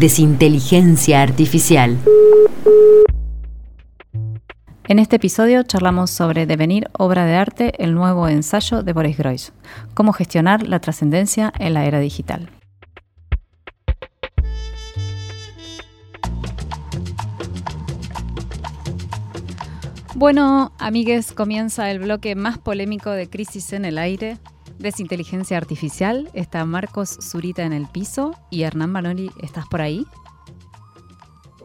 Desinteligencia Artificial. En este episodio charlamos sobre Devenir, obra de arte, el nuevo ensayo de Boris Groys, cómo gestionar la trascendencia en la era digital. Bueno, amigues, comienza el bloque más polémico de Crisis en el Aire, Desinteligencia Artificial. Está Marcos Zurita en el piso y Hernán Manoli, ¿estás por ahí?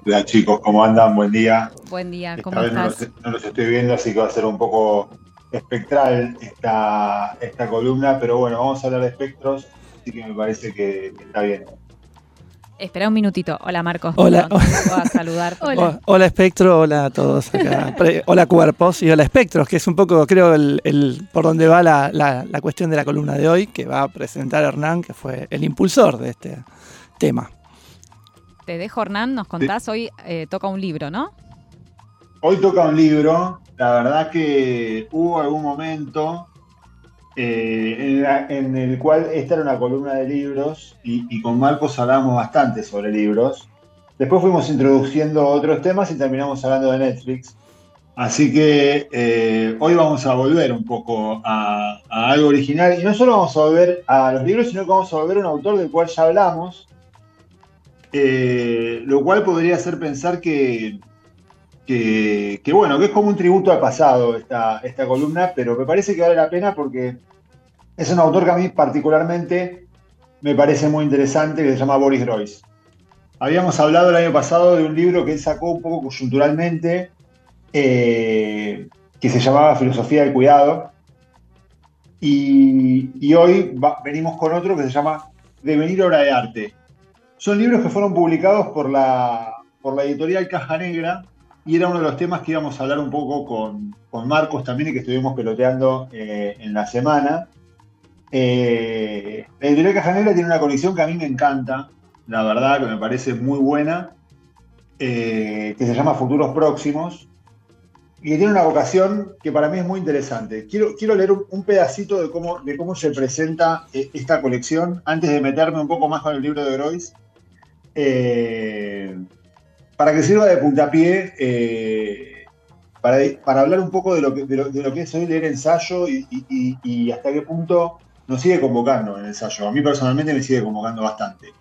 Hola chicos, ¿cómo andan? Buen día. Buen día, ¿cómo esta estás? Vez no, los, estoy viendo, así que va a ser un poco espectral esta, esta columna, pero bueno, vamos a hablar de espectros, así que me parece que está bien. Espera un minutito. Hola Marcos. Hola. Perdón, te voy a saludar. Hola. hola Espectro, hola a todos acá. hola Cuerpos y hola Espectros, que es un poco, creo, el, el por donde va la, la, la, cuestión de la columna de hoy, que va a presentar Hernán, que fue el impulsor de este tema. Te dejo, Hernán, nos contás, hoy eh, toca un libro, ¿no? Hoy toca un libro, la verdad que hubo algún momento eh, en, el cual esta era una columna de libros y, con Marcos hablamos bastante sobre libros. Después fuimos introduciendo otros temas y terminamos hablando de Netflix. Así que eh, hoy vamos a volver un poco a, a, algo original y no solo vamos a volver a los libros, sino que vamos a volver a un autor del cual ya hablamos, eh, lo cual podría hacer pensar que, que, bueno, que es como un tributo al pasado esta, esta columna, pero me parece que vale la pena porque es un autor que a mí particularmente me parece muy interesante, que se llama Boris Groys. Habíamos hablado el año pasado de un libro que él sacó un poco coyunturalmente, eh, que se llamaba Filosofía del Cuidado, y, hoy venimos con otro que se llama Devenir Obra de Arte. Son libros que fueron publicados por la, por la editorial Caja Negra, y era uno de los temas que íbamos a hablar un poco con, con Marcos también y que estuvimos peloteando eh, en la semana. Eh, la editorial Caja Negra tiene una colección que a mí me encanta, la verdad, que me parece muy buena, eh, que se llama Futuros Próximos, y que tiene una vocación que para mí es muy interesante. Quiero, quiero leer un, un pedacito de cómo, de cómo se presenta eh, esta colección antes de meterme un poco más con el libro de Groys. Eh, para que sirva de puntapié eh, para, para, hablar un poco de lo, que, de, lo, de lo, que, es hoy leer ensayo y, y, y, hasta qué punto nos sigue convocando el ensayo. A mí personalmente me sigue convocando bastante.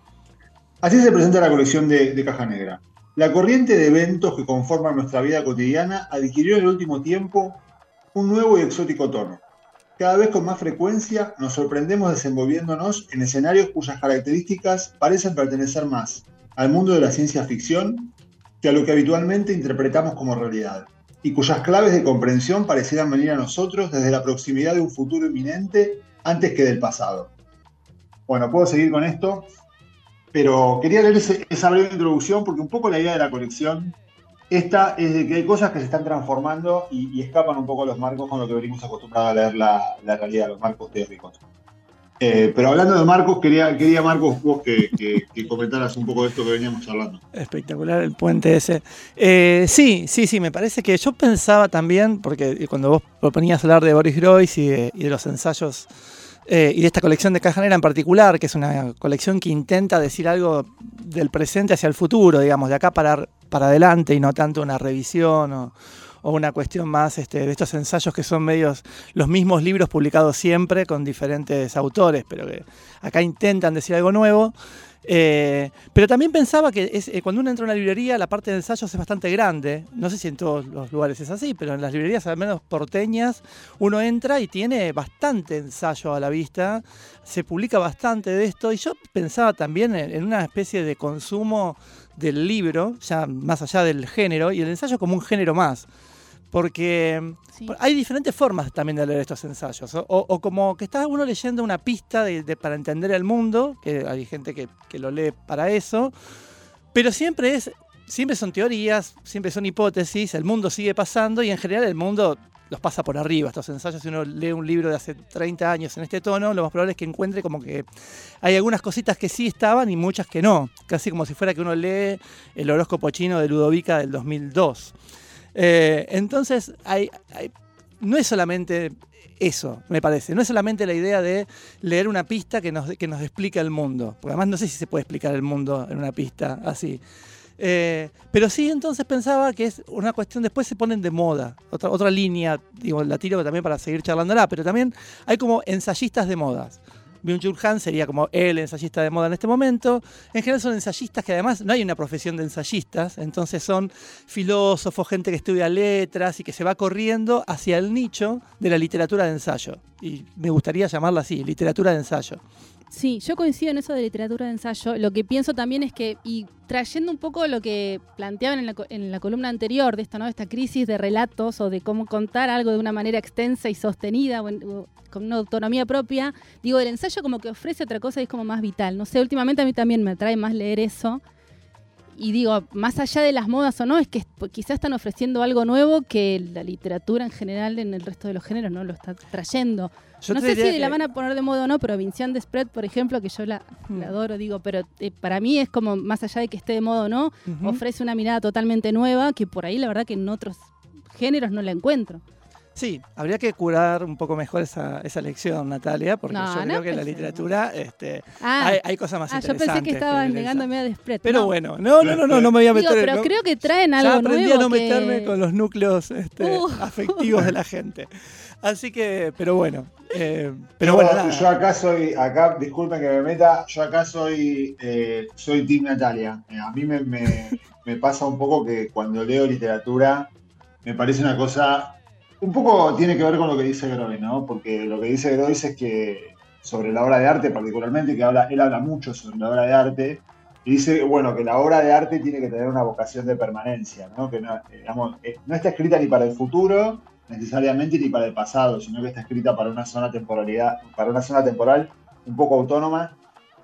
Así se presenta la colección de, de Caja Negra. La corriente de eventos que conforman nuestra vida cotidiana adquirió en el último tiempo un nuevo y exótico tono. Cada vez con más frecuencia nos sorprendemos desenvolviéndonos en escenarios cuyas características parecen pertenecer más al mundo de la ciencia ficción a lo que habitualmente interpretamos como realidad, y cuyas claves de comprensión parecieran venir a nosotros desde la proximidad de un futuro inminente antes que del pasado. Bueno, puedo seguir con esto, pero quería leer esa breve introducción porque un poco la idea de la colección esta es que hay cosas que se están transformando y, y escapan un poco a los marcos con lo que venimos acostumbrados a leer la, la realidad, los marcos teóricos. Eh, pero hablando de Marcos, quería, quería Marcos, vos que, que, comentaras un poco de esto que veníamos hablando. Espectacular el puente ese. Eh, sí, sí, sí, me parece que yo pensaba también, porque cuando vos proponías hablar de Boris Groys y de, los ensayos eh, y de esta colección de Cajanera en particular, que es una colección que intenta decir algo del presente hacia el futuro, digamos, de acá para, para adelante y no tanto una revisión o, o una cuestión más este, de estos ensayos que son medios los mismos libros publicados siempre con diferentes autores, pero que acá intentan decir algo nuevo. Eh, pero también pensaba que es, eh, cuando uno entra a una librería la parte de ensayos es bastante grande. No sé si en todos los lugares es así, pero en las librerías al menos porteñas uno entra y tiene bastante ensayo a la vista. Se publica bastante de esto y yo pensaba también en, en una especie de consumo del libro, ya más allá del género, y el ensayo como un género más porque Sí. hay diferentes formas también de leer estos ensayos. O, o- o como que está uno leyendo una pista de- de- para entender el mundo, que hay gente que, que lo lee para eso, pero siempre es, siempre son teorías, siempre son hipótesis, el mundo sigue pasando y en general el mundo los pasa por arriba. Estos ensayos, si uno lee un libro de hace 30 años en este tono, lo más probable es que encuentre como que hay algunas cositas que sí estaban y muchas que no. Casi como si fuera que uno lee el horóscopo chino de Ludovica del 2002. Eh, entonces, hay, hay- no es solamente eso, me parece. No es solamente la idea de leer una pista que nos, que nos explica el mundo. Porque además no sé si se puede explicar el mundo en una pista así. Eh, pero sí, entonces pensaba que es una cuestión, después se ponen de moda, otra, otra línea, digo, la tiro también para seguir charlándola, pero también hay como ensayistas de modas. Byung-Chul Han sería como el ensayista de moda en este momento. En general son ensayistas que además no hay una profesión de ensayistas, entonces son filósofos, gente que estudia letras y que se va corriendo hacia el nicho de la literatura de ensayo. Y me gustaría llamarla así, literatura de ensayo. Sí, yo coincido en eso de literatura de ensayo. Lo que pienso también es que, y trayendo un poco lo que planteaban en la, en la columna anterior de esto, ¿no? Esta crisis de relatos o de cómo contar algo de una manera extensa y sostenida o en- con una autonomía propia, digo, el ensayo como que ofrece otra cosa y es como más vital. No sé, últimamente a mí también me atrae más leer eso. Y digo, más allá de las modas o no, es que est- quizás están ofreciendo algo nuevo que la literatura en general en el resto de los géneros no lo está trayendo. Yo no sé si la van a poner de moda o no, pero Vincian de Spread, por ejemplo, que yo la, la adoro, digo, pero eh, para mí es como, más allá de que esté de moda o no, ofrece una mirada totalmente nueva que por ahí la verdad que en otros géneros no la encuentro. Sí, habría que curar un poco mejor esa, esa lección, Natalia, porque No, yo no creo que en la literatura este, Ah, hay, hay cosas más ah, yo interesantes. pensé que estabas negándome a The Spread. Pero No, bueno, no, no, no, no, no me voy a Digo, meter en- pero no- creo que traen algo Ya aprendí nuevo a no que- meterme con los núcleos este, Uh. afectivos de la gente. Así que, pero bueno. eh, pero yo, bueno, nada. yo acá soy, acá, disculpen que me meta, yo acá soy, eh, soy Team Natalia. Eh, a mí me, me- me pasa un poco que cuando leo literatura me parece una cosa, un poco tiene que ver con lo que dice Groy, ¿no? Porque lo que dice Groy es que sobre la obra de arte particularmente, que habla, él habla mucho sobre la obra de arte, y dice, bueno, que la obra de arte tiene que tener una vocación de permanencia, ¿no? Que no, eh, eh, está escrita ni para el futuro, necesariamente ni para el pasado, sino que está escrita para una zona temporalidad, para una zona temporal un poco autónoma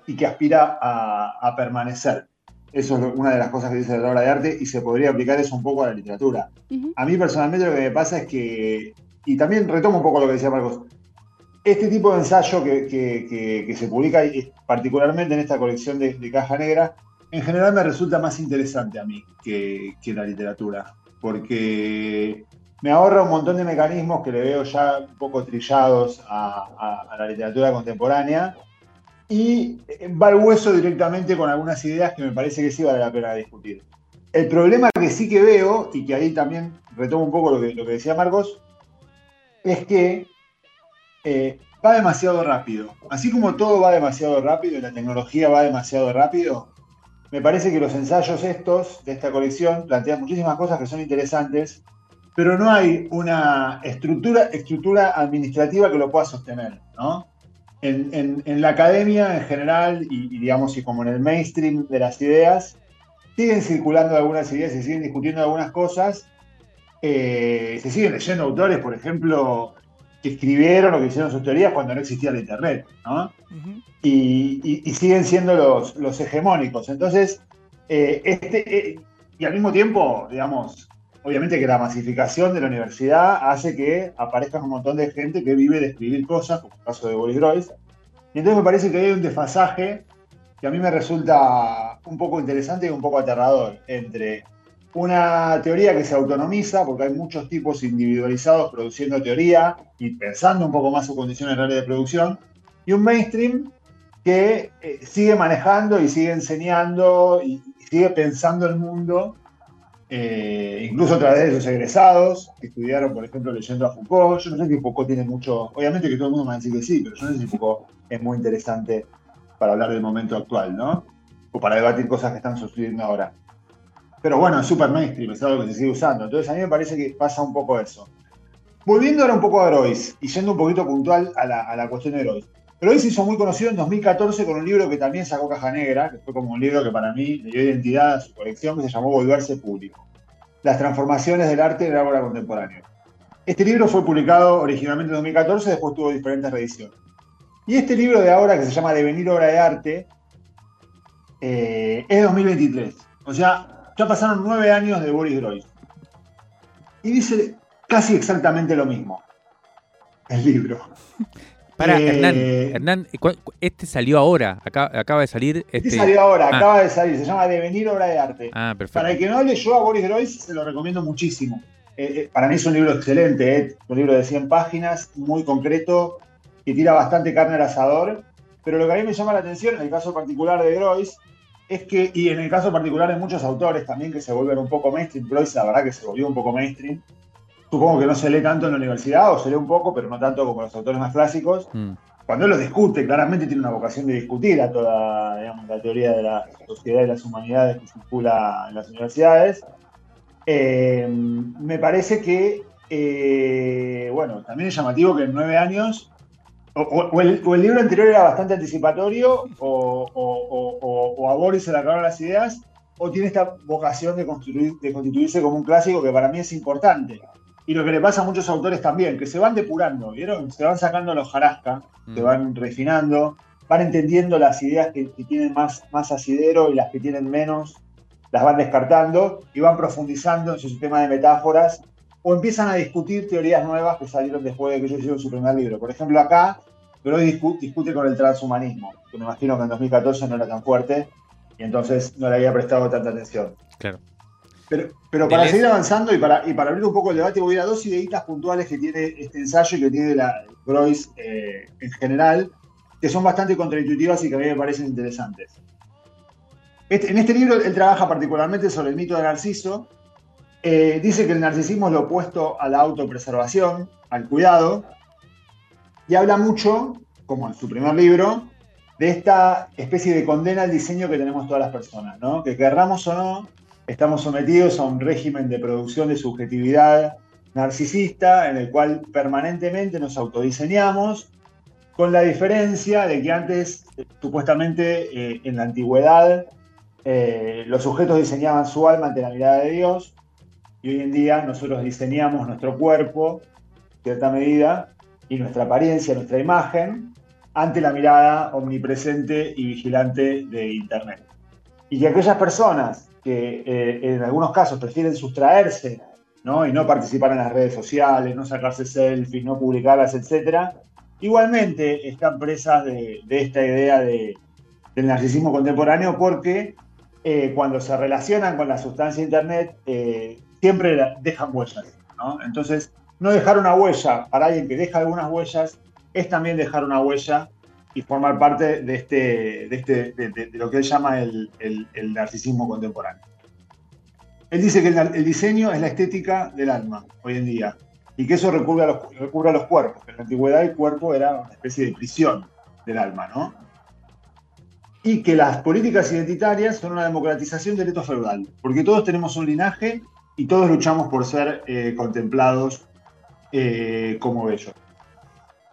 y que aspira a permanecer. Eso es una de las cosas que dice la obra de arte y se podría aplicar eso un poco a la literatura. Ujú. A mí personalmente lo que me pasa es que, y también retomo un poco lo que decía Marcos, este tipo de ensayo que, que- que- que se publica y particularmente en esta colección de, de Caja Negra, en general me resulta más interesante a mí que, que la literatura, porque me ahorra un montón de mecanismos que le veo ya un poco trillados a, a- a la literatura contemporánea y eh, va al hueso directamente con algunas ideas que me parece que sí vale la pena discutir. El problema que sí que veo, y que ahí también retomo un poco lo que, lo que decía Marcos, es que eh, va demasiado rápido. Así como todo va demasiado rápido la tecnología va demasiado rápido, me parece que los ensayos estos de esta colección plantean muchísimas cosas que son interesantes, pero no hay una estructura, estructura administrativa que lo pueda sostener, ¿no? En, en- en la academia en general y, y digamos y como en el mainstream de las ideas, siguen circulando algunas ideas, se siguen discutiendo algunas cosas, eh, se siguen leyendo autores, por ejemplo, que escribieron o que hicieron sus teorías cuando no existía la internet, ¿no? Y, y- y siguen siendo los, los hegemónicos. Entonces, eh, este, eh, y al mismo tiempo, digamos, obviamente que la masificación de la universidad hace que aparezcan un montón de gente que vive de escribir cosas, como el caso de Boris Groys. Y entonces me parece que hay un desfasaje que a mí me resulta un poco interesante y un poco aterrador entre una teoría que se autonomiza, porque hay muchos tipos individualizados produciendo teoría y pensando un poco más sus condiciones reales de producción, y un mainstream que eh, sigue manejando y sigue enseñando y, y sigue pensando el mundo, eh, incluso a través de sus egresados, que estudiaron, por ejemplo, leyendo a Foucault. Yo no sé si Foucault tiene mucho, obviamente que todo el mundo me va a decir que sí, pero yo no sé si Foucault es muy interesante para hablar del momento actual, ¿no? O para debatir cosas que están sucediendo ahora. Pero bueno, es super mainstream, es algo que se sigue usando. Entonces a mí me parece que pasa un poco eso. Volviendo ahora un poco a Groys y yendo un poquito puntual a la, a la cuestión de Groys. Groys se hizo muy conocido en 2014 con un libro que también sacó Caja Negra, que fue como un libro que para mí le dio identidad a su colección, que se llamó Volverse Público. las transformaciones del arte en el ágora contemporáneo. Este libro fue publicado originalmente en 2014, después tuvo diferentes reediciones. Y este libro de ahora, que se llama Devenir Obra de Arte, eh, es 2023. O sea, ya pasaron nueve años de Boris Groys. Y dice casi exactamente lo mismo. El libro. Para, Eh, Hernán, Hernán, ¿cu- cu- este salió ahora, acá- acaba de salir. Este Este, salió ahora, ah. acaba de salir, se llama Devenir Obra de Arte. Ah, perfecto. Para el que no leyó a Boris Groys, se lo recomiendo muchísimo. Eh, eh, para mí es un libro excelente, eh, un libro de 100 páginas, muy concreto, que tira bastante carne al asador. Pero lo que a mí me llama la atención, en el caso particular de Groys, es que, y en el caso particular de muchos autores también que se vuelven un poco mainstream, Groys la verdad que se volvió un poco mainstream. Supongo que no se lee tanto en la universidad, o se lee un poco, pero no tanto como los autores más clásicos Mm. cuando él los discute, claramente tiene una vocación de discutir a toda digamos, la teoría de la sociedad y las humanidades que circula en las universidades. Eh, me parece que, eh, bueno, también es llamativo que en nueve años, o, el, o el libro anterior era bastante anticipatorio, o, o- o- o- o a Boris se le acabaron las ideas, o tiene esta vocación de, construir, de constituirse como un clásico que para mí es importante. Y lo que le pasa a muchos autores también, que se van depurando, ¿vieron? Se van sacando los jarasca, se Mm. van refinando, van entendiendo las ideas que, que tienen más, más asidero y las que tienen menos, las van descartando y van profundizando en su sistema de metáforas o empiezan a discutir teorías nuevas que salieron después de que ellos hicieron su primer libro. Por ejemplo, acá, Freud discu- discute con el transhumanismo, que me imagino que en 2014 no era tan fuerte y entonces no le había prestado tanta atención. Claro. Pero, pero para seguir avanzando y para, y para abrir un poco el debate, voy a ir a dos ideitas puntuales que tiene este ensayo y que tiene la Groys eh, en general, que son bastante contraintuitivas y que a mí me parecen interesantes. Este- en este libro él trabaja particularmente sobre el mito de Narciso. Eh, dice que el narcisismo es lo opuesto a la autopreservación, al cuidado, y habla mucho, como en su primer libro, de esta especie de condena al diseño que tenemos todas las personas, ¿no? Que querramos o no, estamos sometidos a un régimen de producción de subjetividad narcisista en el cual permanentemente nos autodiseñamos, con la diferencia de que antes, supuestamente, eh, en la antigüedad, eh, los sujetos diseñaban su alma ante la mirada de Dios, y hoy en día nosotros diseñamos nuestro cuerpo, en cierta medida, y nuestra apariencia, nuestra imagen, ante la mirada omnipresente y vigilante de Internet. Y que aquellas personas que eh, en algunos casos prefieren sustraerse ¿no? y no participar en las redes sociales, no sacarse selfies, no publicarlas, etc., igualmente están presas de, de esta idea de- del narcisismo contemporáneo porque eh, cuando se relacionan con la sustancia Internet eh, siempre dejan huellas. ¿no? Entonces, no dejar una huella para alguien que deja algunas huellas es también dejar una huella y formar parte de, este, de, este, de, lo que él llama el, el- narcisismo contemporáneo. Él dice que el, diseño es la estética del alma hoy en día y que eso recurre a los, recurre a los cuerpos. que En la antigüedad el cuerpo era una especie de prisión del alma, ¿no? Y que las políticas identitarias son una democratización del reto feudal, porque todos tenemos un linaje y todos luchamos por ser eh, contemplados eh, como bellos.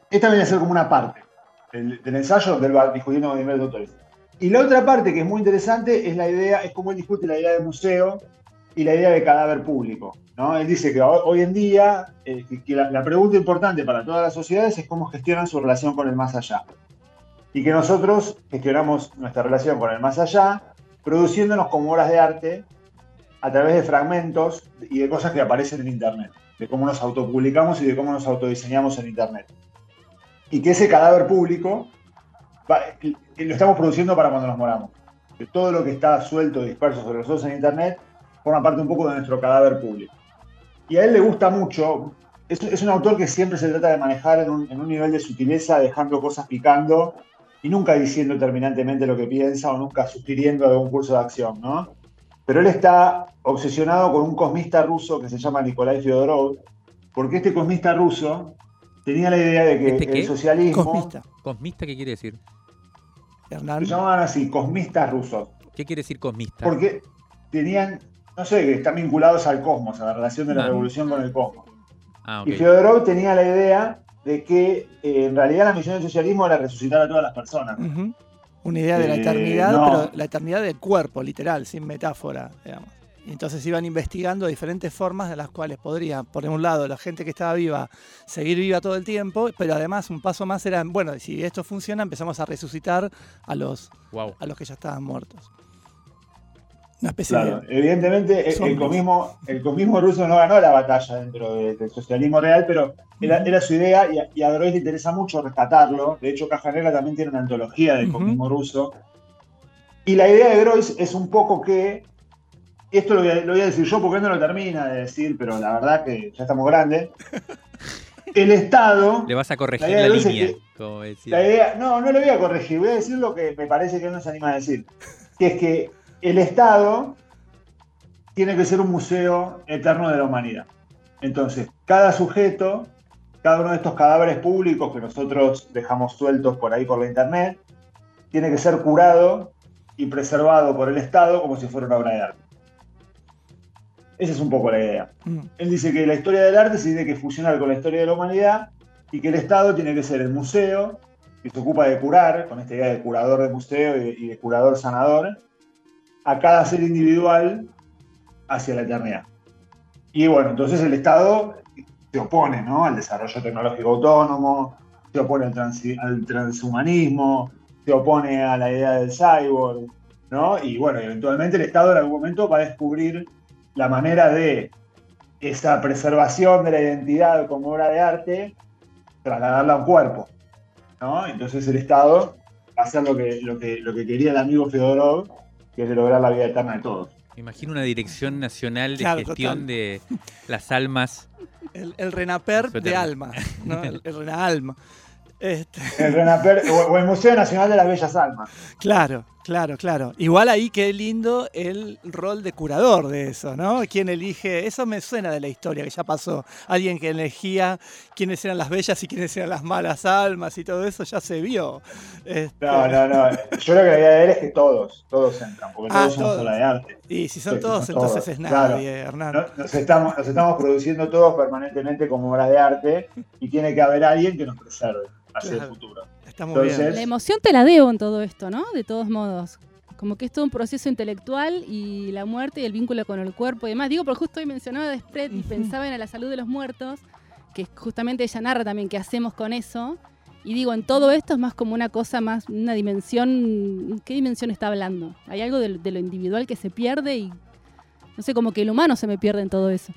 Esta viene a ser como una parte del, del ensayo él va discutiendo con diversos autores. Y la otra parte que es muy interesante es la idea, es cómo él discute la idea de museo y la idea de cadáver público. ¿no? Él dice que hoy, en día eh, que la, la pregunta importante para todas las sociedades es cómo gestionan su relación con el más allá. Y que nosotros gestionamos nuestra relación con el más allá produciéndonos como obras de arte a través de fragmentos y de cosas que aparecen en Internet, de cómo nos autopublicamos y de cómo nos autodiseñamos en Internet. Y que ese cadáver público va- lo estamos produciendo para cuando nos moramos. Todo lo que está suelto, disperso sobre nosotros en Internet, forma parte un poco de nuestro cadáver público. Y a él le gusta mucho, es, un autor que siempre se trata de manejar en un, en un nivel de sutileza, dejando cosas picando y nunca diciendo terminantemente lo que piensa o nunca sugiriendo algún curso de acción, ¿no? Pero él está obsesionado con un cosmista ruso que se llama Nikolai Fyodorov, porque este cosmista ruso tenía la idea de que ¿Este el socialismo Cosmista. ¿Cosmista qué quiere decir? Hernán. se llamaban así, cosmistas rusos, ¿Qué quiere decir cosmista? porque tenían, no sé, que están vinculados al cosmos, a la relación de la Ah. revolución con el cosmos. Ah. Y Fyodorov tenía la idea de que eh, en realidad la misión del socialismo era resucitar a todas las personas. Una idea de la Eh, eternidad, no. pero la eternidad del cuerpo, literal, sin metáfora, digamos. Y entonces iban investigando diferentes formas de las cuales podría, por un lado, la gente que estaba viva seguir viva todo el tiempo, pero además un paso más era, bueno, si esto funciona, empezamos a resucitar a los, Wow. a los que ya estaban muertos. Una especie Claro, de... evidentemente el, el Zombies. comunismo, el ruso no ganó la batalla dentro de- del socialismo real, pero era, era su idea y a, y a Droid le interesa mucho rescatarlo. De hecho, Caja Negra también tiene una antología del Ujú. comunismo ruso. Y la idea de Groys es un poco que, esto lo voy, a, lo voy a decir yo porque él no lo termina de decir, pero la verdad que ya estamos grandes. El Estado, Le vas a corregir La idea la, de Luis es línea, que- como decía. la idea, no, no lo voy a corregir, voy a decir lo que me parece que él no se anima a decir, que es que el Estado tiene que ser un museo eterno de la humanidad. Entonces, cada sujeto, cada uno de estos cadáveres públicos que nosotros dejamos sueltos por ahí por la internet, tiene que ser curado y preservado por el Estado como si fuera una obra de arte. Esa es un poco la idea. Mm, Él dice que la historia del arte se tiene que fusionar con la historia de la humanidad y que el Estado tiene que ser el museo que se ocupa de curar, con esta idea de curador de museo y de, y de curador sanador, a cada ser individual hacia la eternidad. Y bueno, entonces el Estado se opone ¿no? al desarrollo tecnológico autónomo, se opone al, al transhumanismo, se opone a la idea del cyborg, ¿no? Y bueno, eventualmente el Estado en algún momento va a descubrir la manera de esa preservación de la identidad como obra de arte, trasladarla a un cuerpo. ¿no? Entonces el Estado va a hacer lo que, lo, que, lo que quería el amigo Fedorov, que es de lograr la vida eterna de todos. Me imagino una dirección nacional de Claro, gestión total. de las almas. El, el Renaper de Suéterme. alma, ¿no? El, el Renaalma. Este, El Renaper, o, o el Museo Nacional de las Bellas Almas. Claro, claro, claro. Igual ahí qué lindo el rol de curador de eso, ¿no? Quien elige, eso me suena de la historia que ya pasó. Alguien que elegía quiénes eran las bellas y quiénes eran las malas almas y todo eso ya se vio. Este, No, no, no. Yo lo que la idea de él es que todos, todos entran, porque Ah, todos son todos. obra de arte. Y si son Sí, todos, son entonces todos, es claro. nadie, Hernán. No- Nos estamos, nos estamos produciendo todos permanentemente como obras de arte y tiene que haber alguien que nos preserve hacia Claro. el futuro. Entonces- bien. La emoción te la debo en todo esto, ¿no? De todos modos. Como que es todo un proceso intelectual y la muerte y el vínculo con el cuerpo y demás. Digo, porque justo hoy mencionaba de Spread y pensaba en la salud de los muertos, que justamente ella narra también qué hacemos con eso. Y digo, en todo esto es más como una cosa más, una dimensión. ¿Qué dimensión está hablando? Hay algo de, de lo individual que se pierde y. No sé, como que el humano se me pierde en todo eso.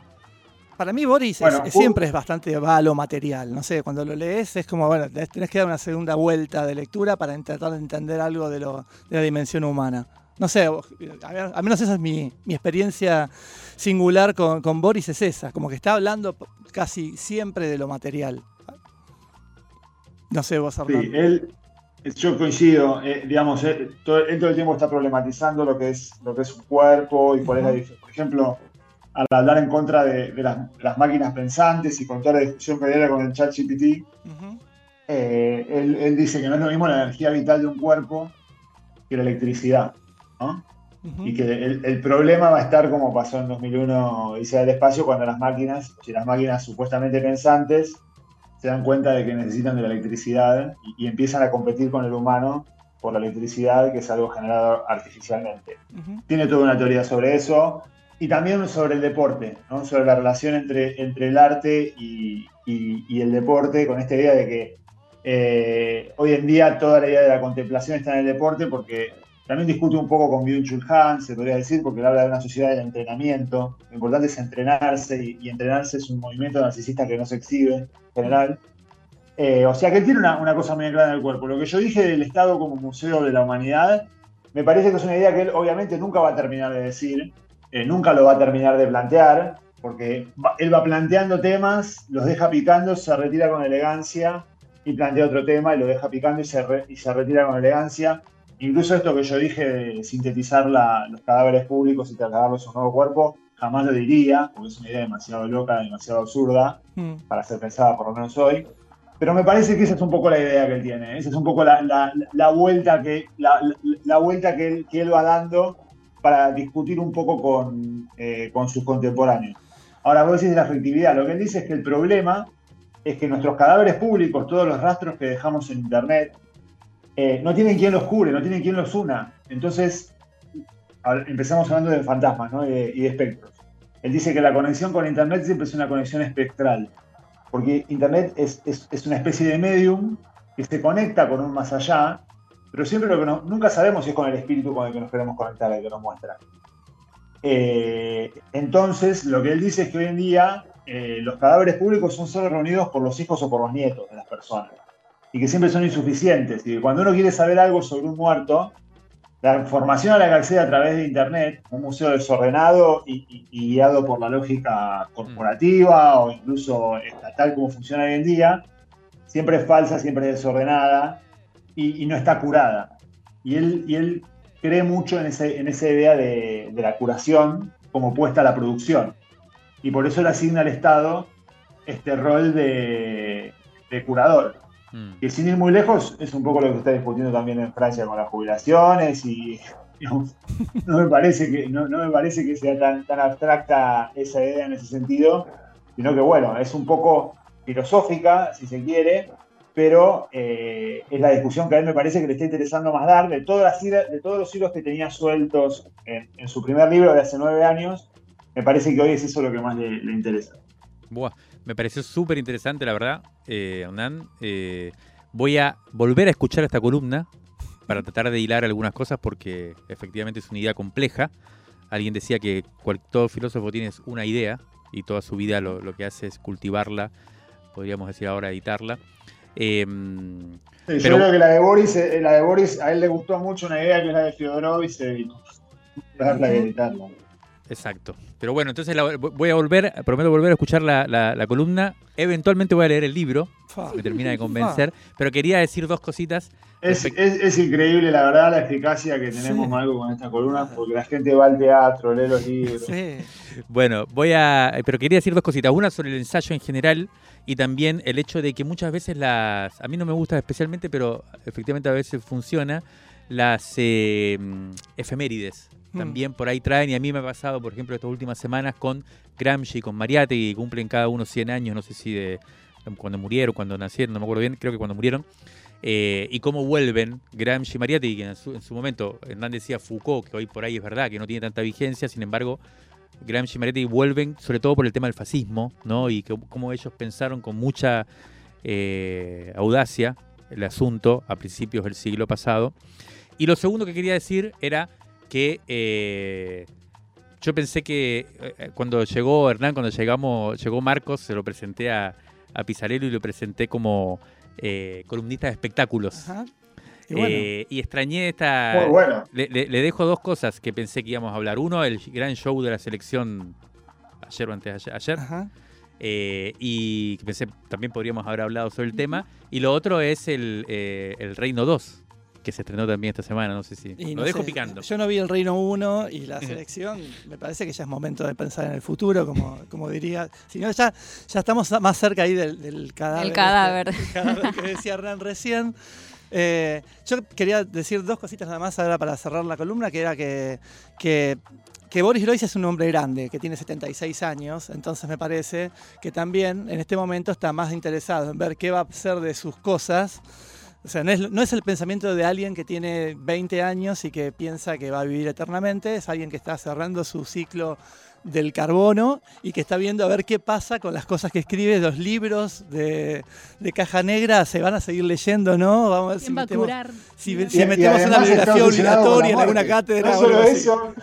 Para mí Boris es- Bueno, es- un- siempre es bastante va a lo material. No sé, cuando lo lees es como, bueno, tenés que dar una segunda vuelta de lectura para tratar de entender algo de, lo, de la dimensión humana. No sé, al menos esa es mi, mi experiencia singular con, con Boris, es esa, como que está hablando casi siempre de lo material. No sé, vos, Sí, Hernán. él, yo coincido, eh, digamos, él todo, él todo el tiempo está problematizando lo que es, lo que es su cuerpo y cuál es la Ujú. dif- Por ejemplo, al hablar en contra de, de las, de las máquinas pensantes y con toda la discusión que había con el chat GPT, Ujú. eh, él, él dice que no es lo mismo la energía vital de un cuerpo que la electricidad, ¿no? Ujú. Y que el, el problema va a estar como pasó en 2001 Dice del Espacio, cuando las máquinas, si las máquinas supuestamente pensantes, se dan cuenta de que necesitan de la electricidad y, y empiezan a competir con el humano por la electricidad, que es algo generado artificialmente. Ujú. Tiene toda una teoría sobre eso y también sobre el deporte, ¿no? sobre la relación entre, entre el arte y, y- el deporte, con esta idea de que eh, hoy en día toda la idea de la contemplación está en el deporte, porque también discute un poco con Byung-Chul Han, se podría decir, porque él habla de una sociedad del entrenamiento. Lo importante es entrenarse y, y entrenarse es un movimiento narcisista que no se exhibe en general. Eh, o sea que él tiene una, una cosa muy clara en el cuerpo. Lo que yo dije del Estado como museo de la humanidad, me parece que es una idea que él obviamente nunca va a terminar de decir, eh, nunca lo va a terminar de plantear, porque va- él va planteando temas, los deja picando, se retira con elegancia y plantea otro tema y lo deja picando y se, re- y se retira con elegancia. Incluso esto que yo dije de sintetizar la- los cadáveres públicos y trasladarlos a un nuevo cuerpo, jamás lo diría, porque es una idea demasiado loca, demasiado absurda Mm. para ser pensada por lo menos hoy. Pero me parece que esa es un poco la idea que él tiene. Esa es un poco la, la- la vuelta, que, la, la- la vuelta que, él, que él va dando para discutir un poco con, eh, con sus contemporáneos. Ahora, vos decís de la afectividad. Lo que él dice es que el problema es que nuestros cadáveres públicos, todos los rastros que dejamos en Internet, eh, no tienen quien los cure, no tienen quien los una. Entonces, empezamos hablando de fantasmas ¿no? y, de, y de espectros. Él dice que la conexión con Internet siempre es una conexión espectral, porque Internet es, es- es una especie de medium que se conecta con un más allá, pero siempre lo que no- nunca sabemos si es con el espíritu con el que nos queremos conectar, el que nos muestra. Eh, entonces, lo que él dice es que hoy en día eh, los cadáveres públicos son solo reunidos por los hijos o por los nietos de las personas y que siempre son insuficientes. Y que cuando uno quiere saber algo sobre un muerto, la información a la que accede a través de Internet, un museo desordenado y, y- y guiado por la lógica corporativa o incluso estatal como funciona hoy en día, siempre es falsa, siempre es desordenada y, y no está curada. Y él, y él cree mucho en, ese, en esa idea de, de la curación como puesta a la producción. Y por eso le asigna al Estado este rol de, de curador. Mm. Que sin ir muy lejos, es un poco lo que está discutiendo también en Francia con las jubilaciones y no me parece que, no, no me parece que sea tan, tan abstracta esa idea en ese sentido, sino que bueno, es un poco filosófica, si se quiere, pero eh, es la discusión que a él me parece que le está interesando más dar de, todas las de todos los hilos que tenía sueltos en, su primer libro de hace nueve años, me parece que hoy es eso lo que más le, interesa. Buah, me pareció súper interesante, la verdad, eh. Eh, voy a volver a escuchar esta columna para tratar de hilar algunas cosas porque efectivamente es una idea compleja. Alguien decía que cual- todo filósofo tiene una idea y toda su vida lo que hace es cultivarla, podríamos decir ahora editarla. Eh, Sí, Yo creo que la de Boris, eh, la de Boris, a él le gustó mucho una idea que es la de Fyodorov y se dedicó a darla y editarla. Exacto. Pero bueno, entonces la- voy a volver, prometo volver a escuchar la, la- la columna. Eventualmente voy a leer el libro. Me termina de convencer. Pero quería decir dos cositas. Es, Respect- es- es increíble, la verdad, la eficacia que tenemos, Sí. Marco, con esta columna, porque la gente va al teatro, lee los libros. Sí. Bueno, voy a. Pero quería decir dos cositas. Una sobre el ensayo en general y también el hecho de que muchas veces las. A mí no me gusta especialmente, pero efectivamente a veces funciona. Las eh, mm, efemérides Mm. también por ahí traen. Y a mí me ha pasado, por ejemplo, estas últimas semanas con Gramsci y con Mariátegui, que cumplen cada uno 100 años. No sé si de cuando murieron, cuando nacieron, no me acuerdo bien, creo que cuando murieron. eh, y cómo vuelven Gramsci y Mariátegui, que en su, en su momento Hernán decía Foucault, que hoy por ahí es verdad que no tiene tanta vigencia, sin embargo, Gramsci y Mariátegui vuelven sobre todo por el tema del fascismo, ¿no? Y cómo ellos pensaron con mucha eh, audacia el asunto a principios del siglo pasado. Y lo segundo que quería decir era que eh, yo pensé que cuando llegó Hernán, cuando llegamos, llegó Marcos, se lo presenté a, a Pizarello y lo presenté como eh, columnista de espectáculos. Ajá. Y bueno, Eh, y extrañé esta. Muy bueno. Le, le- le dejo dos cosas que pensé que íbamos a hablar. Uno, el gran show de la selección ayer o antes de ayer. ayer, ajá. eh, y que pensé también podríamos haber hablado sobre el tema. Y lo otro es el, eh, el Reino 2, que se estrenó también esta semana. No sé si. Y lo no dejo sé, picando. Yo no vi el Reino 1 y la selección. Me parece que ya es momento de pensar en el futuro, como, como diría. Si no, ya, ya estamos más cerca ahí del, del cadáver. El cadáver. este, el cadáver que decía Hernán recién. Eh, yo quería decir dos cositas nada más ahora para cerrar la columna, que era que, que, que Boris Groys es un hombre grande, que tiene 76 años, entonces me parece que también en este momento está más interesado en ver qué va a ser de sus cosas. O sea, no es, no es el pensamiento de alguien que tiene 20 años y que piensa que va a vivir eternamente, es alguien que está cerrando su ciclo del carbono y que está viendo a ver qué pasa con las cosas que escribe, los libros de, de caja negra, se van a seguir leyendo, ¿no? Vamos a ver si ¿Quién va a metemos, curar? si, Y- si y metemos una bibliografía obligatoria en alguna cátedra. No solo eso,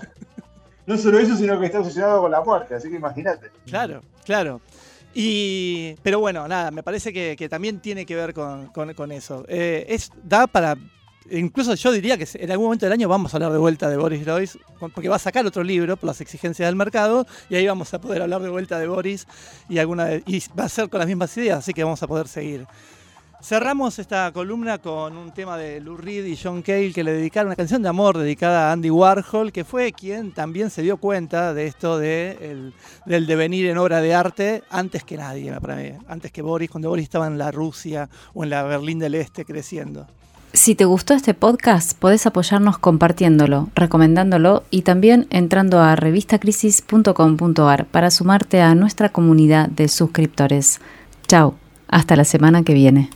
no solo eso, sino que está obsesionado con la muerte, así que imagínate. Claro, claro. Y, pero bueno, nada, me parece que, también tiene que ver con, con- con eso. Eh, es, da para. Incluso yo diría que en algún momento del año vamos a hablar de vuelta de Boris Joyce, porque va a sacar otro libro por las exigencias del mercado, y ahí vamos a poder hablar de vuelta de Boris y alguna de- y va a ser con las mismas ideas, así que vamos a poder seguir. Cerramos esta columna con un tema de Lou Reed y John Cale que le dedicaron una canción de amor dedicada a Andy Warhol, que fue quien también se dio cuenta de esto de el- del devenir en obra de arte antes que nadie, antes que Boris, cuando Boris estaba en la Rusia o en la Berlín del Este creciendo. Si te gustó este podcast, podés apoyarnos compartiéndolo, recomendándolo y también entrando a revistacrisis.com.ar para sumarte a nuestra comunidad de suscriptores. Chao, hasta la semana que viene.